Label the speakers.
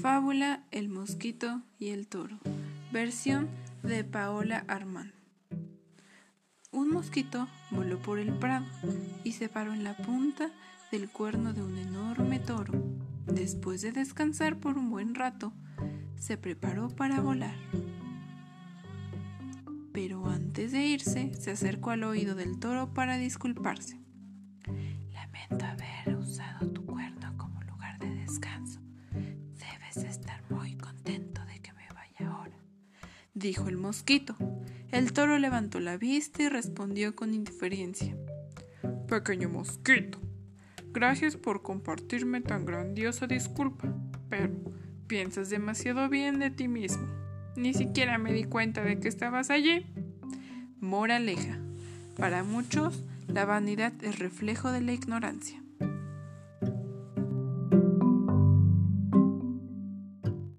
Speaker 1: Fábula El mosquito y el toro. Versión de Paola Armán. Un mosquito voló por el prado y se paró en la punta del cuerno de un enorme toro. Después de descansar por un buen rato, se preparó para volar. Pero antes de irse, se acercó al oído del toro para disculparse. Lamento haber dijo el mosquito. El toro levantó la vista y respondió con indiferencia.
Speaker 2: Pequeño mosquito, gracias por compartirme tan grandiosa disculpa, pero piensas demasiado bien de ti mismo. Ni siquiera me di cuenta de que estabas allí.
Speaker 1: Moraleja. Para muchos, la vanidad es reflejo de la ignorancia.